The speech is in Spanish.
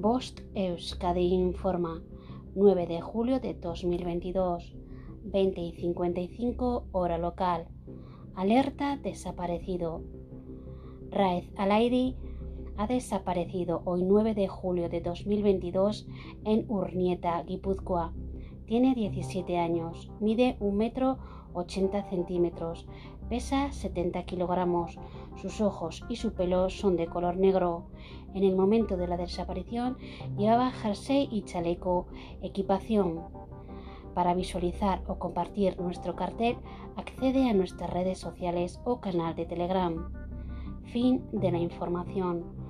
Bost Euskadi informa 9 de julio de 2022, 20 y 55 hora local. Alerta desaparecido. Raez Alairi ha desaparecido hoy 9 de julio de 2022 en Urnieta, Guipúzcoa. Tiene 17 años, mide 1 metro 80 centímetros, pesa 70 kilogramos, sus ojos y su pelo son de color negro. En el momento de la desaparición llevaba jersey y chaleco, equipación. Para visualizar o compartir nuestro cartel, accede a nuestras redes sociales o canal de Telegram. Fin de la información.